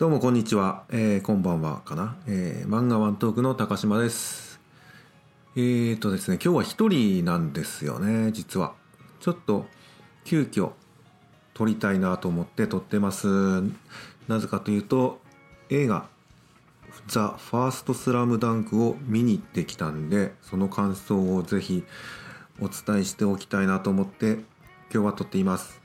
どうもこんにちは、えー、こんばんはかな、えー、漫画ワントークの高島です。えーとですね今日は一人なんですよね実は。ちょっと急遽撮りたいなと思って撮ってます。なぜかというと映画「ザ・ファーストスラムダンクを見に行ってきたんでその感想をぜひお伝えしておきたいなと思って今日は撮っています。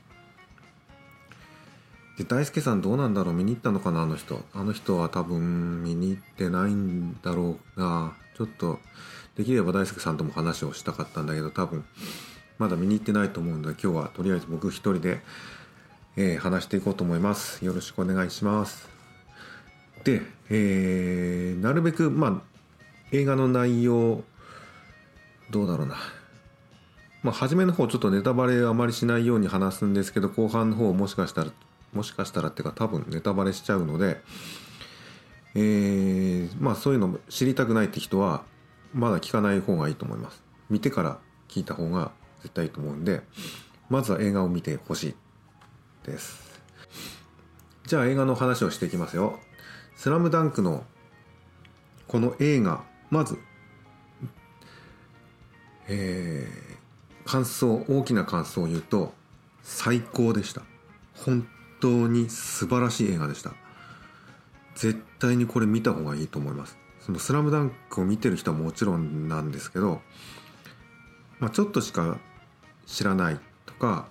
で大輔さんどうなんだろう？見に行ったのかな？あの人。あの人は多分見に行ってないんだろうなちょっとできれば大輔さんとも話をしたかったんだけど多分まだ見に行ってないと思うので今日はとりあえず僕一人で、えー、話していこうと思います。よろしくお願いします。で、えー、なるべくまあ映画の内容どうだろうな。まあ初めの方ちょっとネタバレあまりしないように話すんですけど後半の方もしかしたらもしかしたらっていうか多分ネタバレしちゃうので、えー、まあそういうの知りたくないって人はまだ聞かない方がいいと思います。見てから聞いた方が絶対いいと思うんでまずは映画を見てほしいです。じゃあ映画の話をしていきますよ「スラムダンクのこの映画まずえー、感想大きな感想を言うと最高でした。本当に素晴らしい映画でした。絶対にこれ見た方がいいと思います。その「スラムダンクを見てる人はもちろんなんですけど、まあ、ちょっとしか知らないとか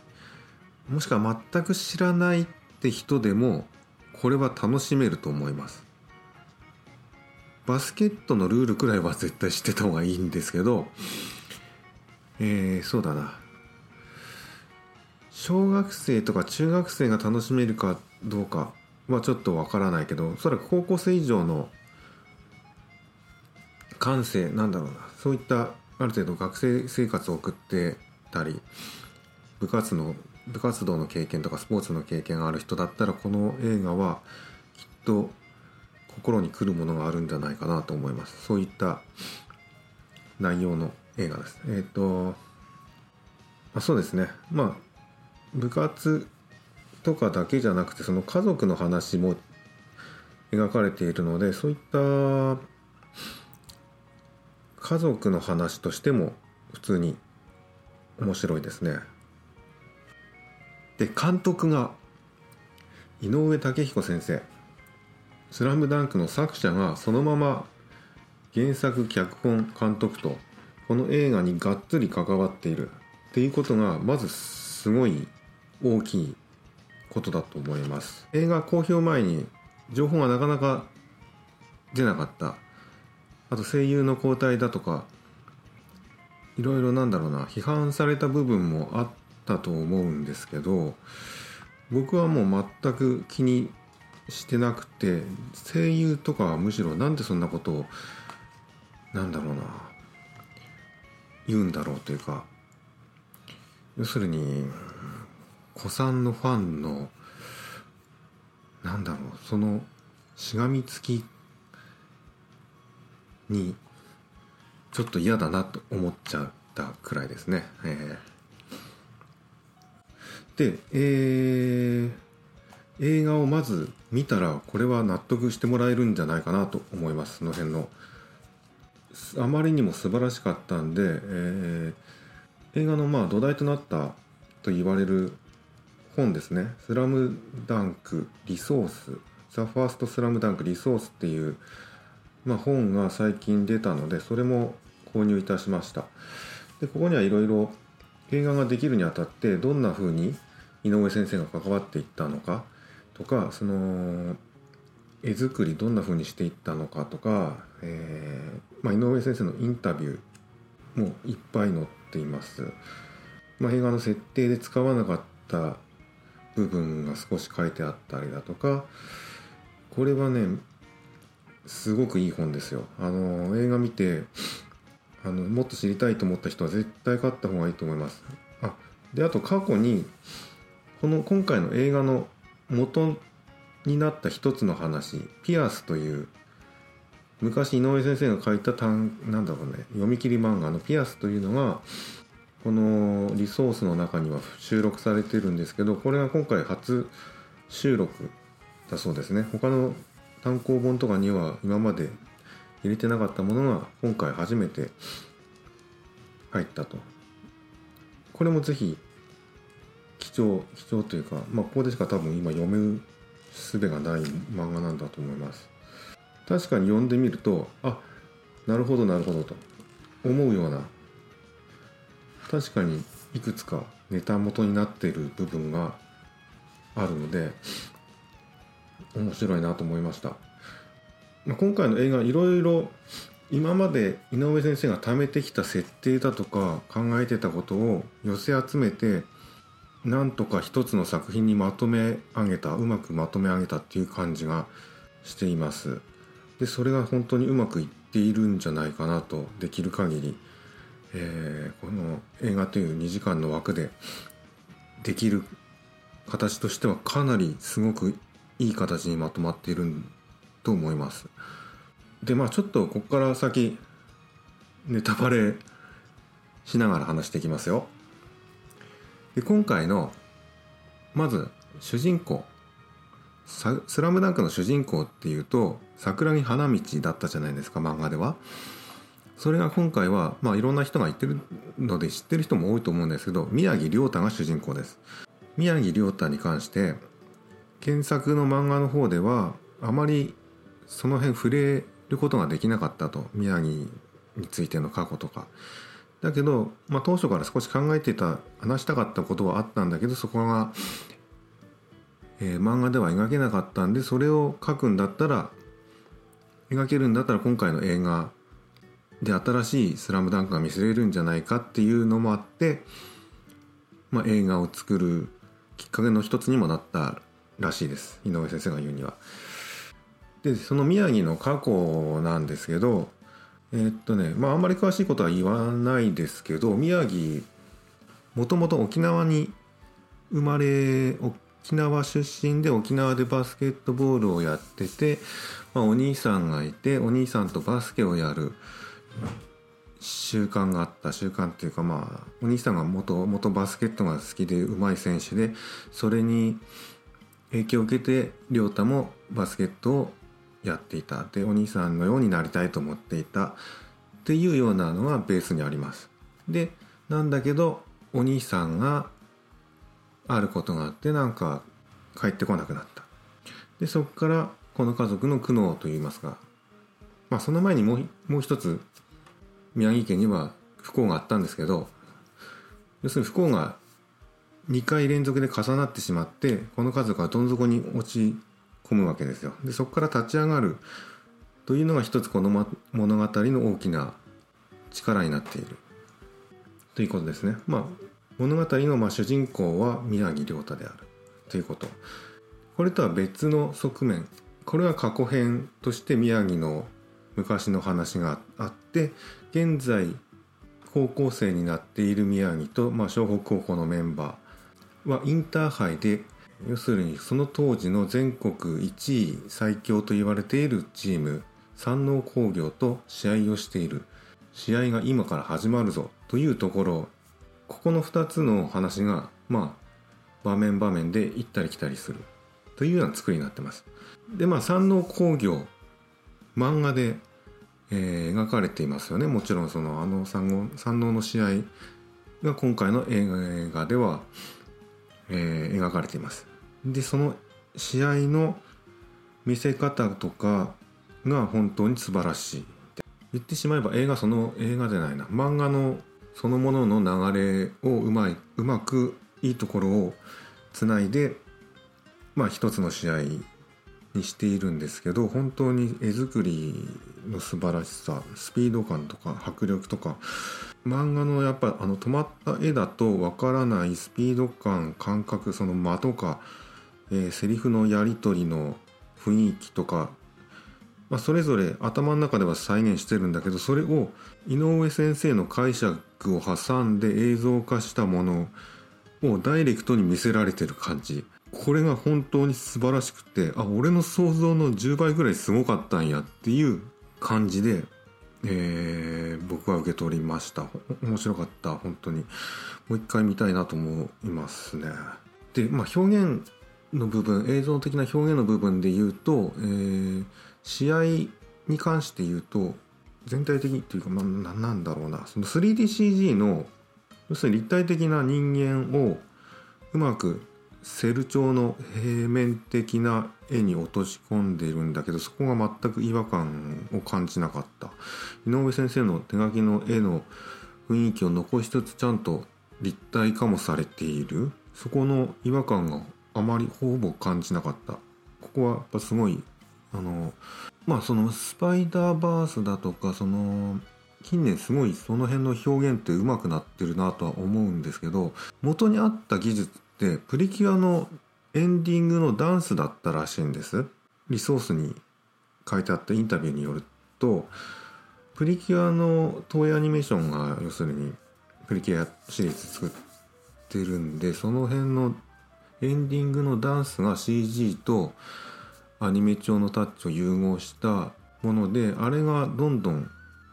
もしくは全く知らないって人でもこれは楽しめると思います。バスケットのルールくらいは絶対知ってた方がいいんですけどえー、そうだな。小学生とか中学生が楽しめるかどうかはちょっとわからないけどおそらく高校生以上の感性なんだろうな。そういったある程度学生生活を送ってたり部活の部活動の経験とかスポーツの経験がある人だったらこの映画はきっと心にくるものがあるんじゃないかなと思います。そういった内容の映画です。えっ、ー、とあそうですね。まあ部活とかだけじゃなくてその家族の話も描かれているのでそういった家族の話としても普通に面白いですね。で監督が井上武彦先生「スラムダンクの作者がそのまま原作脚本監督とこの映画にがっつり関わっているっていうことがまずすごい大きいことだと思います。映画公表前に情報がなかなか出なかった。あと声優の交代だとかいろいろなんだろうな。批判された部分もあったと思うんですけど僕はもう全く気にしてなくて声優とかはむしろなんでそんなことをなんだろうな言うんだろうというか。要するに古参のファンのなんだろうそのしがみつきにちょっと嫌だなと思っちゃったくらいですね。えー、で、えー、映画をまず見たらこれは納得してもらえるんじゃないかなと思いますその辺の。あまりにも素晴らしかったんで、えー、映画のまあ土台となったと言われる本ですね「スラムダンクリソース」「ザ・ファーストスラムダンクリソース」っていう、まあ、本が最近出たのでそれも購入いたしました。でここにはいろいろ映画ができるにあたってどんな風に井上先生が関わっていったのかとかその絵作りどんな風にしていったのかとか、えーまあ、井上先生のインタビューもいっぱい載っています、まあ、映画の設定で使わなかった部分が少し書いてあったりだとかこれはねすごくいい本ですよ。あの映画見てあのもっと知りたいと思った人は絶対買った方がいいと思います。あであと過去にこの今回の映画の元になった一つの話「ピアス」という昔井上先生が書いた単なんだろうね読み切り漫画の「ピアス」というのがこのリソースの中には収録されてるんですけどこれが今回初収録だそうですね。他の単行本とかには今まで入れてなかったものが今回初めて入ったと。これもぜひ貴重貴重というかまあここでしか多分今読む術がない漫画なんだと思います。確かに読んでみるとあなるほどなるほどと思うような確かにいくつかネタ元になっている部分があるので面白いなと思いました、まあ、今回の映画いろいろ今まで井上先生が貯めてきた設定だとか考えてたことを寄せ集めてなんとか一つの作品にまとめ上げたうまくまとめ上げたっていう感じがしています。でそれが本当にうまくいっているんじゃないかなとできる限り、えー、この映画という2時間の枠でできる形としてはかなりすごくいい形にまとまっていると思います。でまあちょっとここから先ネタバレしながら話していきますよ。で今回のまず主人公「スラムダンクの主人公っていうと桜木花道だったじゃないですか漫画では。それが今回は、まあ、いろんな人が言ってるので知ってる人も多いと思うんですけど宮城亮太が主人公です。宮城亮太に関して原作の漫画の方ではあまりその辺触れることができなかったと宮城についての過去とか。だけど、まあ、当初から少し考えてた話したかったことはあったんだけどそこが、えー、漫画では描けなかったんでそれを書くんだったら描けるんだったら今回の映画で新しい「スラムダンクが見せれるんじゃないかっていうのもあって、まあ、映画を作るきっかけの一つにもなったらしいです井上先生が言うには。でその宮城の過去なんですけどえー、っとねまああんまり詳しいことは言わないですけど宮城もともと沖縄に生まれ沖縄出身で沖縄でバスケットボールをやってて、まあ、お兄さんがいてお兄さんとバスケをやる習慣があった習慣っていうかまあお兄さんが元元バスケットが好きでうまい選手でそれに影響を受けて亮太もバスケットをやっていたでお兄さんのようになりたいと思っていたっていうようなのがベースにあります。でなんだけどお兄さんがあることがあってなんか帰ってこなくなった。でそこからこの家族の苦悩といいますかまあその前にもうもう一つ宮城県には不幸があったんですけど要するに不幸が2回連続で重なってしまってこの家族はどん底に落ち込むわけですよ。でそこから立ち上がるというのが一つこの物語の大きな力になっているということですね。まあ物語のま主人公は宮城亮太であるということ。これとは別の側面これは過去編として宮城の昔の話があって現在高校生になっている宮城と、まあ、湘北高校のメンバーはインターハイで要するにその当時の全国1位最強と言われているチーム山王工業と試合をしている。試合が今から始まるぞというところ。ここの2つの話がまあ場面場面で行ったり来たりする。というような作りになってます。でまあ山王工業漫画で、えー、描かれていますよねもちろんそのあの山王の試合が今回の映画ではえー、描かれています。でその試合の見せ方とかが本当に素晴らしい。言ってしまえば映画その映画じゃないな漫画のそのものの流れをうまいうまくいいところをつないでまあ一つの試合にしているんですけど本当に絵作りの素晴らしさスピード感とか迫力とか漫画のやっぱあの止まった絵だとわからないスピード感感覚その間とか、えー、セリフのやり取りの雰囲気とか、まあ、それぞれ頭の中では再現してるんだけどそれを井上先生の解釈を挟んで映像化したものをダイレクトに見せられてる感じ。これが本当に素晴らしくてあ俺の想像の10倍ぐらいすごかったんやっていう感じでえー、僕は受け取りました。面白かった本当に。もう一回見たいなと思いますね。でまあ表現の部分映像的な表現の部分で言うと、えー、試合に関して言うと全体的というか、まあ、なんだろうな。その 3DCG の要するに立体的な人間をうまくセル調の平面的な絵に落とし込んでいるんだけどそこが全く違和感を感じなかった。井上先生の手書きの絵の雰囲気を残しつつちゃんと立体化もされている。そこの違和感があまりほぼ感じなかった。ここはやっぱすごいあのまあそのスパイダーバースだとかその近年すごいその辺の表現って上手くなってるなとは思うんですけど元にあった技術ってプリキュアのエンディングのダンスだったらしいんです。リソースに書いてあったインタビューによるとプリキュアの東映アニメーションが要するにプリキュアシリーズ作ってるんでその辺のエンディングのダンスが CG とアニメ調のタッチを融合したものであれがどんどん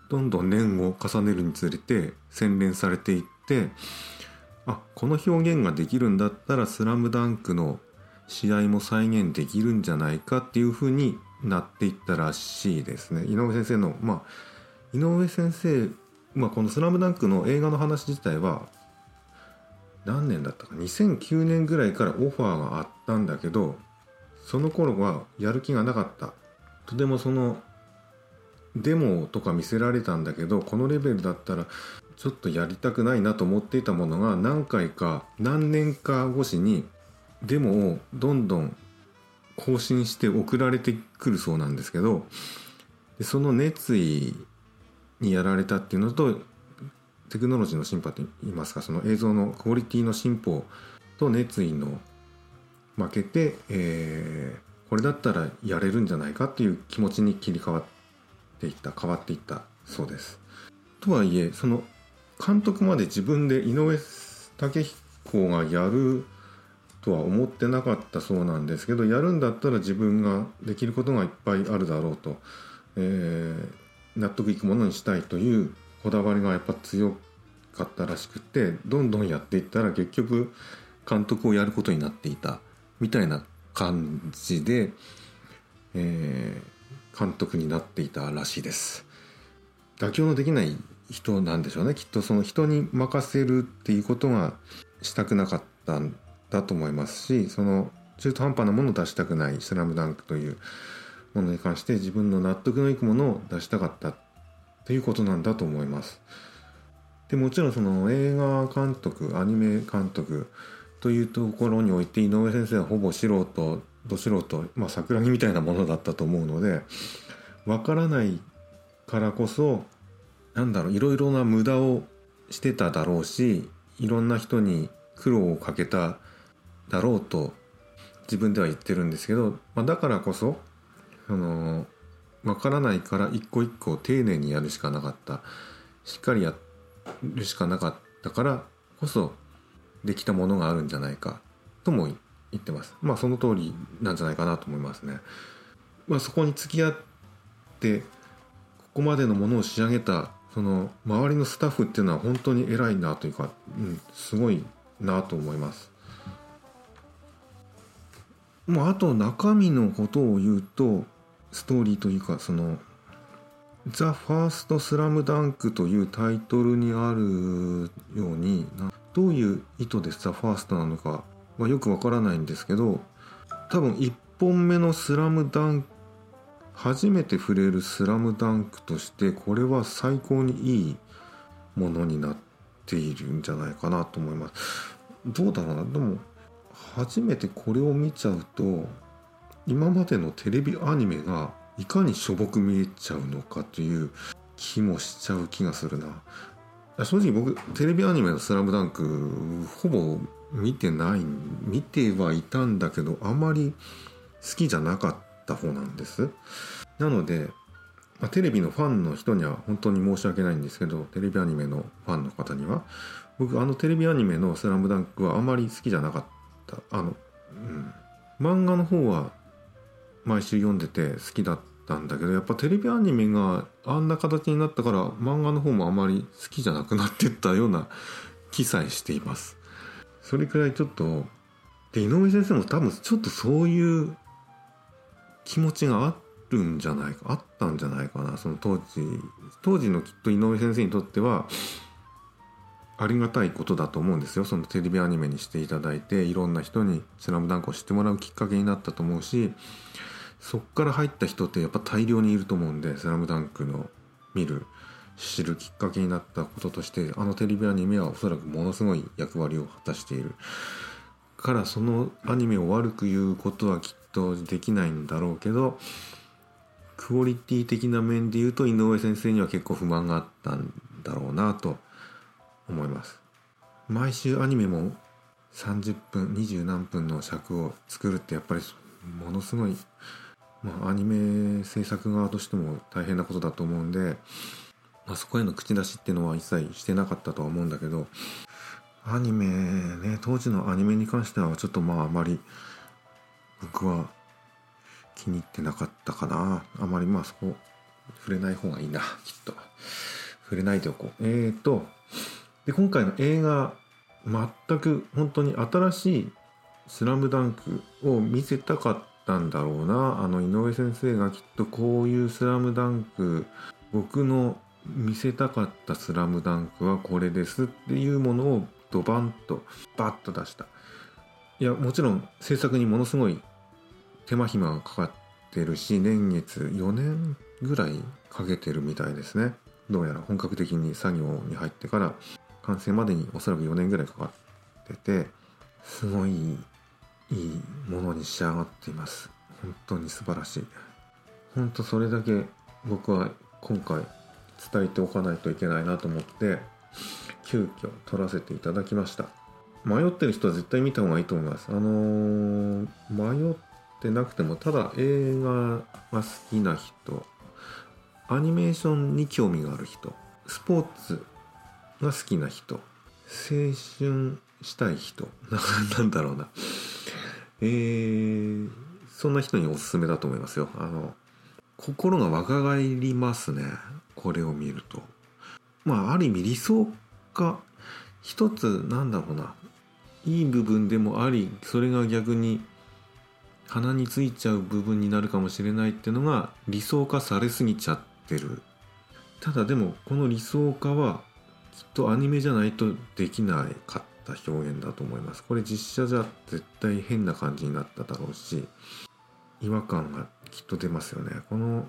どんどん年を重ねるにつれて洗練されていってあこの表現ができるんだったら「スラムダンクの試合も再現できるんじゃないかっていうふうになっていったらしいですね。井上先生のまあ井上先生、まあ、この「スラムダンクの映画の話自体は何年だったか2009年ぐらいからオファーがあったんだけどその頃はやる気がなかった。とてもそのデモとか見せられたんだけどこのレベルだったらちょっとやりたくないなと思っていたものが何回か何年か越しにデモをどんどん更新して送られてくるそうなんですけどでその熱意にやられたっていうのとテクノロジーの進歩といいますかその映像のクオリティの進歩と熱意の負けて、えー、これだったらやれるんじゃないかっていう気持ちに切り替わっていった変わっていったそうです。とはいえその監督まで自分で井上武彦がやるとは思ってなかったそうなんですけどやるんだったら自分ができることがいっぱいあるだろうと、えー、納得いくものにしたいというこだわりがやっぱ強かったらしくてどんどんやっていったら結局監督をやることになっていたみたいな感じで、えー、監督になっていたらしいです。妥協のできない人なんでしょうねきっとその人に任せるっていうことがしたくなかったんだと思いますしその中途半端なものを出したくない「スラムダンクというものに関して自分の納得のいくものを出したかったっていうことなんだと思います。でもちろんその映画監督アニメ監督というところにおいて井上先生はほぼ素人ど素人、まあ、桜木みたいなものだったと思うのでわからないからこそなんだろういろいろな無駄をしてただろうしいろんな人に苦労をかけただろうと自分では言ってるんですけど、まあ、だからこそそのわからないから一個一個丁寧にやるしかなかったしっかりやるしかなかったからこそできたものがあるんじゃないかとも言ってますまあその通りなんじゃないかなと思いますね。まあ、そこに付き合ってここまでのものを仕上げたその周りのスタッフっていうのは本当に偉いなというか、うん、すごいなと思います。もうあと中身のことを言うとストーリーというかその「ザ・ファースト・スラムダンクというタイトルにあるようにどういう意図でザ・ファーストなのかはよくわからないんですけど多分1本目の「スラムダンク初めて触れる「スラムダンクとしてこれは最高にいいものになっているんじゃないかなと思います。どうだろうな。でも初めてこれを見ちゃうと今までのテレビアニメがいかにしょぼく見えちゃうのかという気もしちゃう気がするな。正直僕テレビアニメの「スラムダンクほぼ見てない見てはいたんだけどあまり好きじゃなかった。た方なんです。なので、まあ、テレビのファンの人には本当に申し訳ないんですけどテレビアニメのファンの方には僕あのテレビアニメの「スラムダンクはあまり好きじゃなかった。あの、うん、漫画の方は毎週読んでて好きだったんだけどやっぱテレビアニメがあんな形になったから漫画の方もあまり好きじゃなくなってったような記載しています。それくらいちょっとで井上先生も多分ちょっとそういう気持ちがあるんじゃないかあったんじゃないかなその当時当時のきっと井上先生にとってはありがたいことだと思うんですよ。そのテレビアニメにしていただいていろんな人に「スラムダンクを知ってもらうきっかけになったと思うしそっから入った人ってやっぱ大量にいると思うんで「スラムダンクの見る知るきっかけになったこととしてあのテレビアニメはおそらくものすごい役割を果たしている。からそのアニメを悪く言うことはきっとできないんだろうけどクオリティ的な面で言うと井上先生には結構不満があったんだろうなと思います。毎週アニメも30分20何分の尺を作るってやっぱりものすごいまあアニメ制作側としても大変なことだと思うんで、まあ、そこへの口出しっていうのは一切してなかったとは思うんだけどアニメね当時のアニメに関してはちょっとまああまり僕は気に入ってなかったかな。あまりまあそこ触れない方がいいな。きっと。触れないでおこう。えーとで今回の映画全く本当に新しい「スラムダンクを見せたかったんだろうな。あの井上先生がきっとこういう「スラムダンク僕の見せたかった「スラムダンクはこれですっていうものをドバンとバッと出した。いやもちろん制作にものすごい手間暇がかかってるし年月4年ぐらいかけてるみたいですね。どうやら本格的に作業に入ってから完成までにおそらく4年ぐらいかかっててすごいいいものに仕上がっています。本当に素晴らしい。本当それだけ僕は今回伝えておかないといけないなと思って急遽撮らせていただきました。迷ってる人は絶対見た方がいいと思います。あのー、迷ってなくてもただ映画が好きな人アニメーションに興味がある人スポーツが好きな人青春したい人 なんだろうな。えー、そんな人におすすめだと思いますよ。あの心が若返りますね。これを見ると。まあある意味理想化一つなんだろうな。いい部分でもありそれが逆に鼻についちゃう部分になるかもしれないっていうのが理想化されすぎちゃってる。ただでもこの理想化はきっとアニメじゃないとできなかった表現だと思います。これ実写じゃ絶対変な感じになっただろうし違和感がきっと出ますよね。この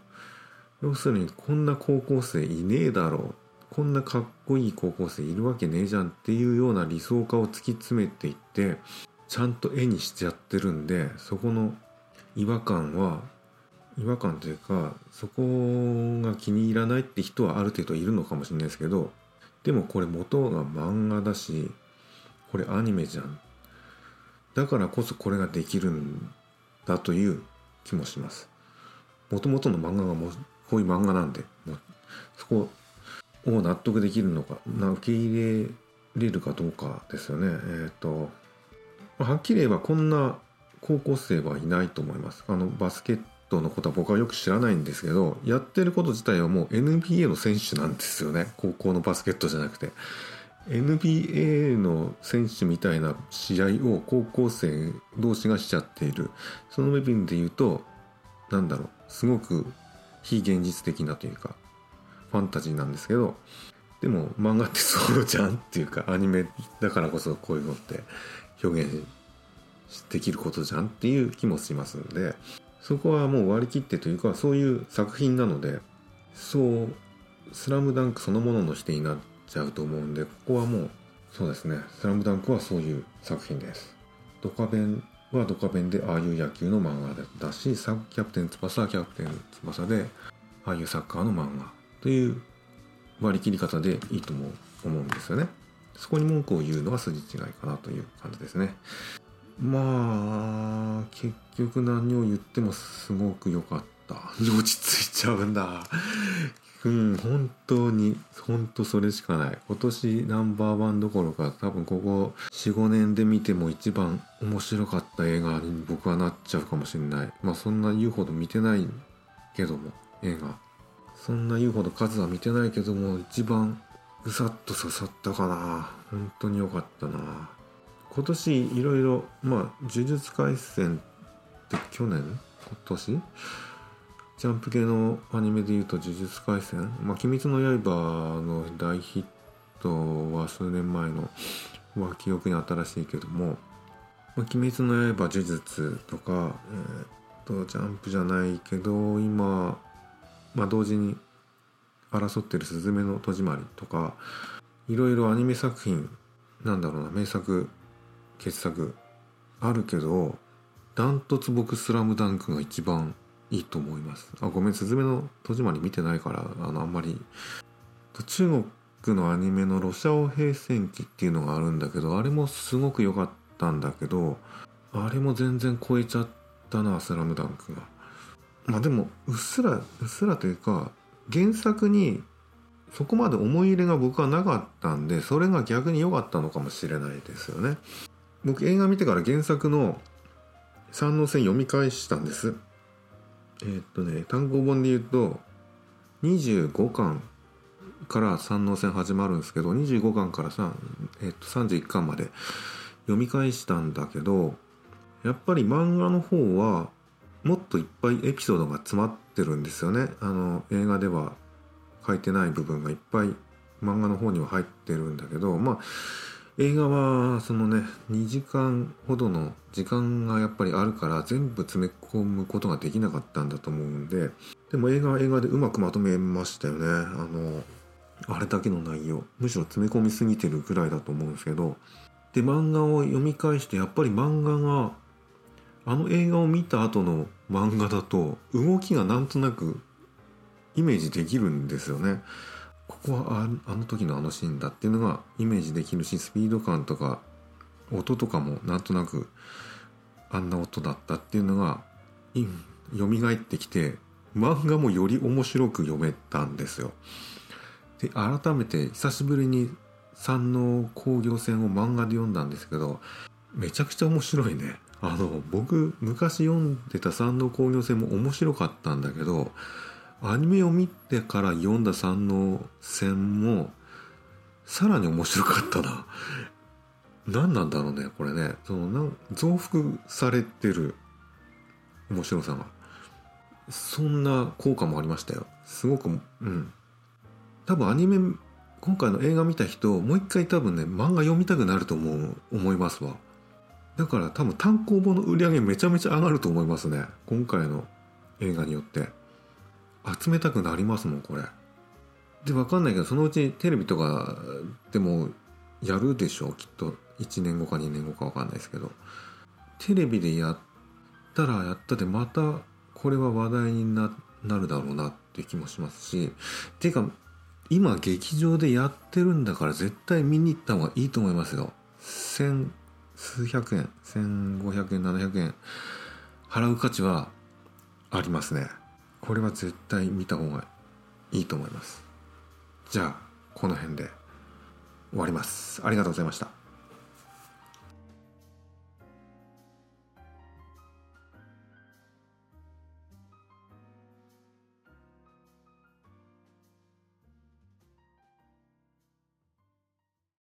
要するにこんな高校生いねえだろう。こんなかっこいい高校生いるわけねえじゃんっていうような理想化を突き詰めていってちゃんと絵にしちゃってるんでそこの違和感は違和感というかそこが気に入らないって人はある程度いるのかもしれないですけどでもこれ元が漫画だしこれアニメじゃん。だからこそこれができるんだという気もします。もともとの漫画がもこういう漫画なんでもうそこを納得できるのか受け入れれるかどうかですよね。えっ、ー、とはっきり言えばこんな高校生はいないと思います。あのバスケットのことは僕はよく知らないんですけどやってること自体はもう NBA の選手なんですよね。高校のバスケットじゃなくて。NBA の選手みたいな試合を高校生同士がしちゃっている。その部分で言うと何だろう。すごく非現実的なというかファンタジーなんですけどでも漫画ってそうじゃんっていうかアニメだからこそこういうのって。表現できることじゃんっていう気もしますのでそこはもう割り切ってというかそういう作品なのでそう「スラムダンクそのものの否定になっちゃうと思うんでここはもうそうですね「スラムダンクはそういう作品です。ドカベンはドカベンでああいう野球の漫画だしサキャプテン翼はキャプテン翼でああいうサッカーの漫画という割り切り方でいいと思うんですよね。そこに文句を言うのは筋違いかなという感じですね。まあ結局何を言ってもすごく良かった。落ち着いちゃうんだうん本当に本当それしかない。今年ナンバーワンどころか多分ここ45年で見ても一番面白かった映画に僕はなっちゃうかもしれない。まあそんな言うほど見てないけども映画。そんな言うほど数は見てないけども一番ぐさっと刺さったかな。本当に良かったな。今年いろいろまあ呪術廻戦って去年？今年？ジャンプ系のアニメでいうと呪術廻戦？まあ鬼滅の刃の大ヒットは数年前のは記憶に新しいけども「まあ、鬼滅の刃」呪術とか、えー、とジャンプじゃないけど今、まあ、同時に争ってる「すずめの戸締まり」とかいろいろアニメ作品なんだろうな名作傑作あるけどダントツ僕「スラムダンクが一番いいと思います。あごめん「すずめの戸締まり」見てないからあのあんまり。中国のアニメの「ロシアオ平戦記」っていうのがあるんだけどあれもすごく良かったんだけどあれも全然超えちゃったな「スラムダンクが。まあでもうっすらうっすらというか原作にそこまで思い入れが僕はなかったんでそれが逆に良かったのかもしれないですよね。僕映画見てから原作の三能線読み返したんです。えー、っとね単行本で言うと25巻から三能線始まるんですけど25巻から、えー、っと31巻まで読み返したんだけどやっぱり漫画の方はもっといっぱいエピソードが詰まってるんですよね。あの映画では書いてない部分がいっぱい漫画の方には入ってるんだけどまあ映画はそのね2時間ほどの時間がやっぱりあるから全部詰め込むことができなかったんだと思うんででも映画は映画でうまくまとめましたよね。あのあれだけの内容。むしろ詰め込みすぎてるぐらいだと思うんですけど。で漫画を読み返してやっぱり漫画があの映画を見た後の漫画だと動きがなんとなくイメージできるんですよね。ここはあの時のあのシーンだっていうのがイメージできるしスピード感とか音とかもなんとなくあんな音だったっていうのが蘇ってきて漫画もより面白く読めたんですよ。で改めて久しぶりに山王工業戦を漫画で読んだんですけどめちゃくちゃ面白いね。あの僕昔読んでた山王工業戦も面白かったんだけどアニメを見てから読んだ三能戦もさらに面白かったな。何なんだろうねこれね。そのな増幅されてる面白さが。そんな効果もありましたよ。すごくうん。多分アニメ今回の映画見た人もう一回多分ね漫画読みたくなると思う思いますわ。だから多分単行本の売り上げめちゃめちゃ上がると思いますね。今回の映画によって。集めたくなりますもんこれ。で分かんないけどそのうちテレビとかでもやるでしょ？うきっと。1年後か2年後か分かんないですけど。テレビでやったらやったでまたこれは話題になるだろうなって気もしますし。ていうか今劇場でやってるんだから絶対見に行った方がいいと思いますよ。数百円1500円700円払う価値はありますね。これは絶対見た方がいいと思います。じゃあこの辺で終わります。ありがとうございました。